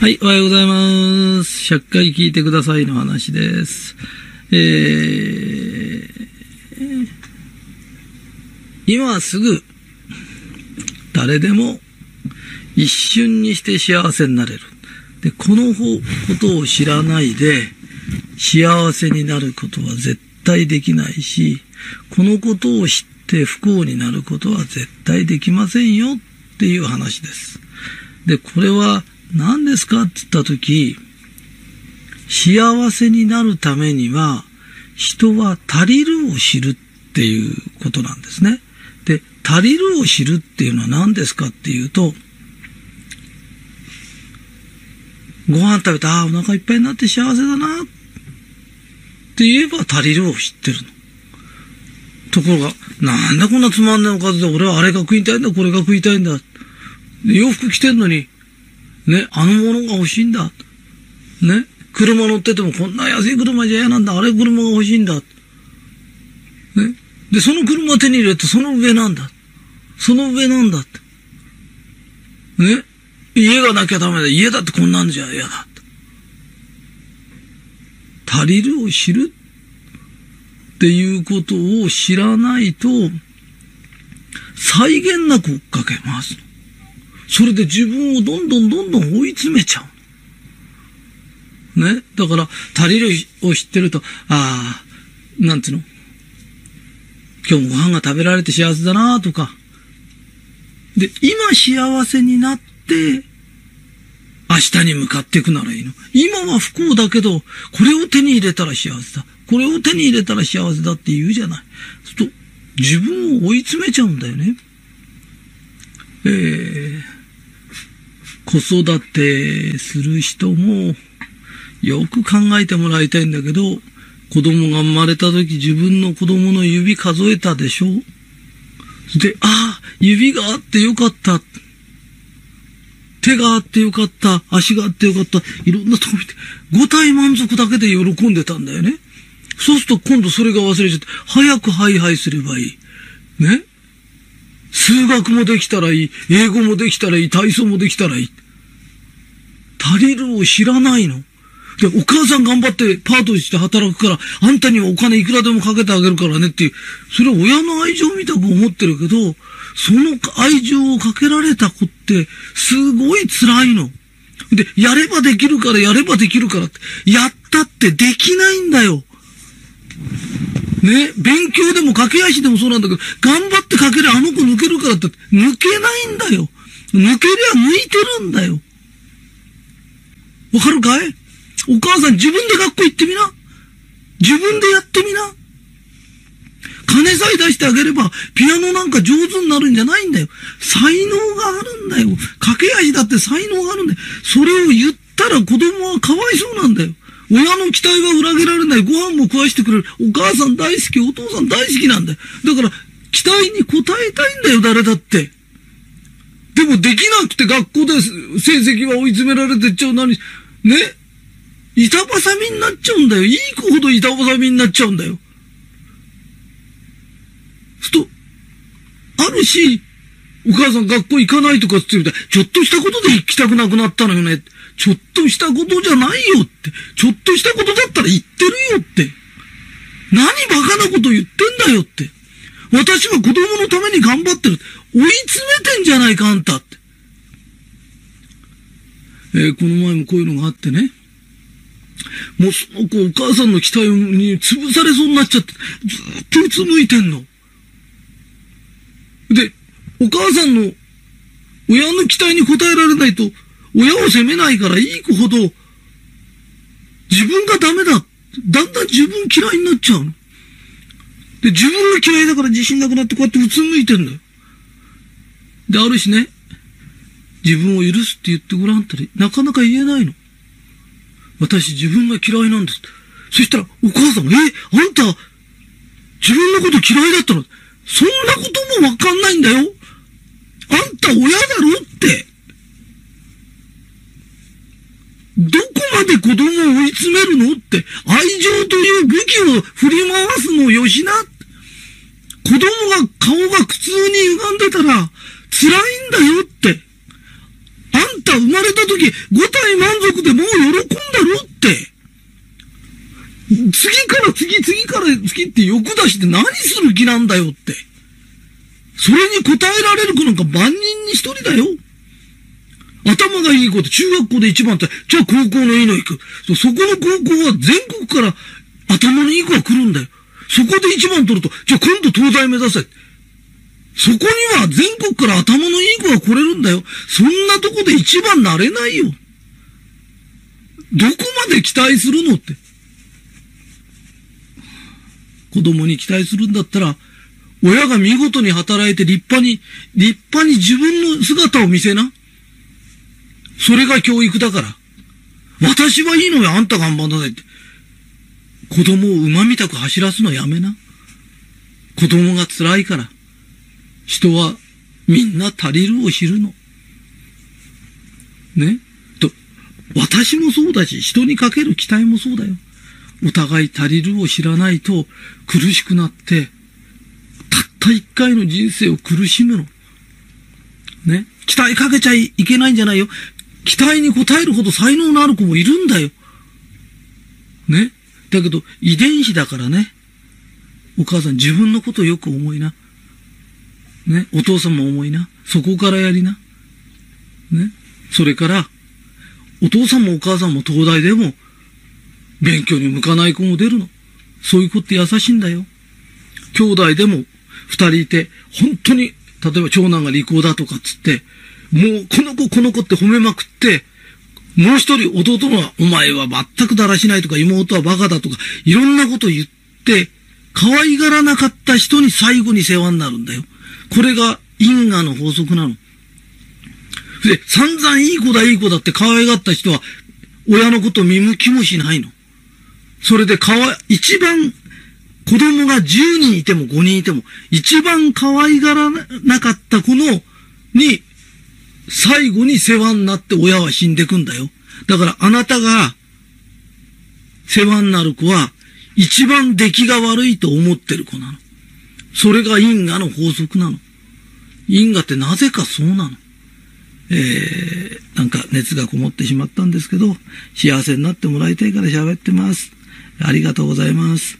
はい、おはようございます。100回聞いてくださいの話です。えー、今すぐ、誰でも一瞬にして幸せになれる。で、このことを知らないで、幸せになることは絶対できないし、このことを知って不幸になることは絶対できませんよっていう話です。で、これは何ですかって言ったとき、幸せになるためには、人は足りるを知るっていうことなんですね。で、足りるを知るっていうのは何ですかっていうと、ご飯食べて、ああ、お腹いっぱいになって幸せだなって言えば足りるを知ってるの。ところが、なんだこんなつまんないおかずで、俺はあれが食いたいんだ、これが食いたいんだ。洋服着てんのに、ね、あのものが欲しいんだ。ね、車乗っててもこんな安い車じゃ嫌なんだ、あれ車が欲しいんだ。ね、で、その車手に入れてその上なんだ。その上なんだって。ね、家がなきゃダメだ。家だってこんなんじゃ嫌だ。足りるを知るっていうことを知らないと、際限なく追っかけます。それで自分をどんどんどんどん追い詰めちゃう。ね？だから、足りるを知ってると、ああ、なんていうの？今日もご飯が食べられて幸せだなとか。で、今幸せになって、明日に向かっていくならいいの。今は不幸だけど、これを手に入れたら幸せだ。これを手に入れたら幸せだって言うじゃない。そうすると、自分を追い詰めちゃうんだよね。えー、子育てする人も、よく考えてもらいたいんだけど、子供が生まれた時自分の子供の指数えたでしょ？で、ああ、指があってよかった。手があってよかった。足があってよかった。いろんなとこ見て、五体満足だけで喜んでたんだよね。そうすると今度それが忘れちゃって、早くハイハイすればいい。ね？数学もできたらいい。英語もできたらいい。体操もできたらいい。足りるを知らないの。で、お母さん頑張ってパートして働くから、あんたにはお金いくらでもかけてあげるからねっていう、それは親の愛情みたく思ってるけど、その愛情をかけられた子って、すごい辛いの。で、やればできるから、やればできるからって、やったってできないんだよ。ね、勉強でも駆け足でもそうなんだけど、頑張ってかけりゃあの子抜けるからって、抜けないんだよ。抜けりゃ抜いてるんだよ。わかるかい？お母さん自分で学校行ってみな。自分でやってみな。金さえ出してあげれば、ピアノなんか上手になるんじゃないんだよ。才能があるんだよ。駆け足だって才能があるんだよ。それを言ったら子供はかわいそうなんだよ。親の期待は裏切られない。ご飯も食わしてくれる。お母さん大好き、お父さん大好きなんだよ。だから、期待に応えたいんだよ、誰だって。でもできなくて学校で成績は追い詰められてっちゃう。何、ね？板挟みになっちゃうんだよ。いい子ほど板挟みになっちゃうんだよ。すと、あるし、お母さん学校行かないとかって言うたら、ちょっとしたことで行きたくなくなったのよね。ちょっとしたことじゃないよって。ちょっとしたことだったら言ってるよって。何バカなこと言ってんだよって。私は子供のために頑張ってる。追い詰めてんじゃないか、あんたって。えー、この前もこういうのがあってね。もうその子お母さんの期待に潰されそうになっちゃって、ずっとうつむいてんの。お母さんの親の期待に応えられないと、親を責めないからいい子ほど、自分がダメだ。だんだん自分嫌いになっちゃうの。で、自分が嫌いだから自信なくなってこうやってうつむいてんだよ。で、あるしね、自分を許すって言ってごらんったら、なかなか言えないの。私自分が嫌いなんです。そしたら、お母さんが、え、あんた、自分のこと嫌いだったの？そんなこともわかんないんだよ。あんた親だろって。どこまで子供を追い詰めるのって、愛情という武器を振り回すのをよしな。子供が顔が苦痛に歪んでたら、辛いんだよって。あんた生まれた時、5体満足でもう喜んだろって。次から次、次から次って欲出して何する気なんだよって。それに答えられる子なんか万人に一人だよ。頭がいい子で中学校で一番って、じゃあ高校のいいの行く。そこの高校は全国から頭のいい子が来るんだよ。そこで一番取ると、じゃあ今度東大目指せ。そこには全国から頭のいい子が来れるんだよ。そんなとこで一番なれないよ。どこまで期待するのって。子供に期待するんだったら、親が見事に働いて立派に、立派に自分の姿を見せな。それが教育だから。私はいいのよ、あんた頑張んなさいって。子供を馬みたく走らすのやめな。子供が辛いから。人はみんな足りるを知るの。ね？と、私もそうだし、人にかける期待もそうだよ。お互い足りるを知らないと苦しくなって、た一回の人生を苦しむの。ね期待かけちゃいけないんじゃないよ。期待に応えるほど才能のある子もいるんだよ。ね。だけど、遺伝子だからね。お母さん自分のことよく思いな。ね。お父さんも思いな。そこからやりな。ね。それから、お父さんもお母さんも東大でも、勉強に向かない子も出るの。そういう子って優しいんだよ。兄弟でも二人いて、本当に、例えば長男が利口だとかっつって、もう、この子、この子って褒めまくって、もう一人弟は、お前は全くだらしないとか、妹はバカだとか、いろんなこと言って、可愛がらなかった人に最後に世話になるんだよ。これが因果の法則なの。で、散々いい子だいい子だって可愛がった人は、親のこと見向きもしないの。それでかわ、一番子供が10人いても5人いても、一番可愛がらなかった子の、に最後に世話になって親は死んでくんだよ。だからあなたが世話になる子は一番出来が悪いと思ってる子なの。それが因果の法則なの。因果ってなぜかそうなの。えー、なんか熱がこもってしまったんですけど、幸せになってもらいたいから喋ってます。ありがとうございます。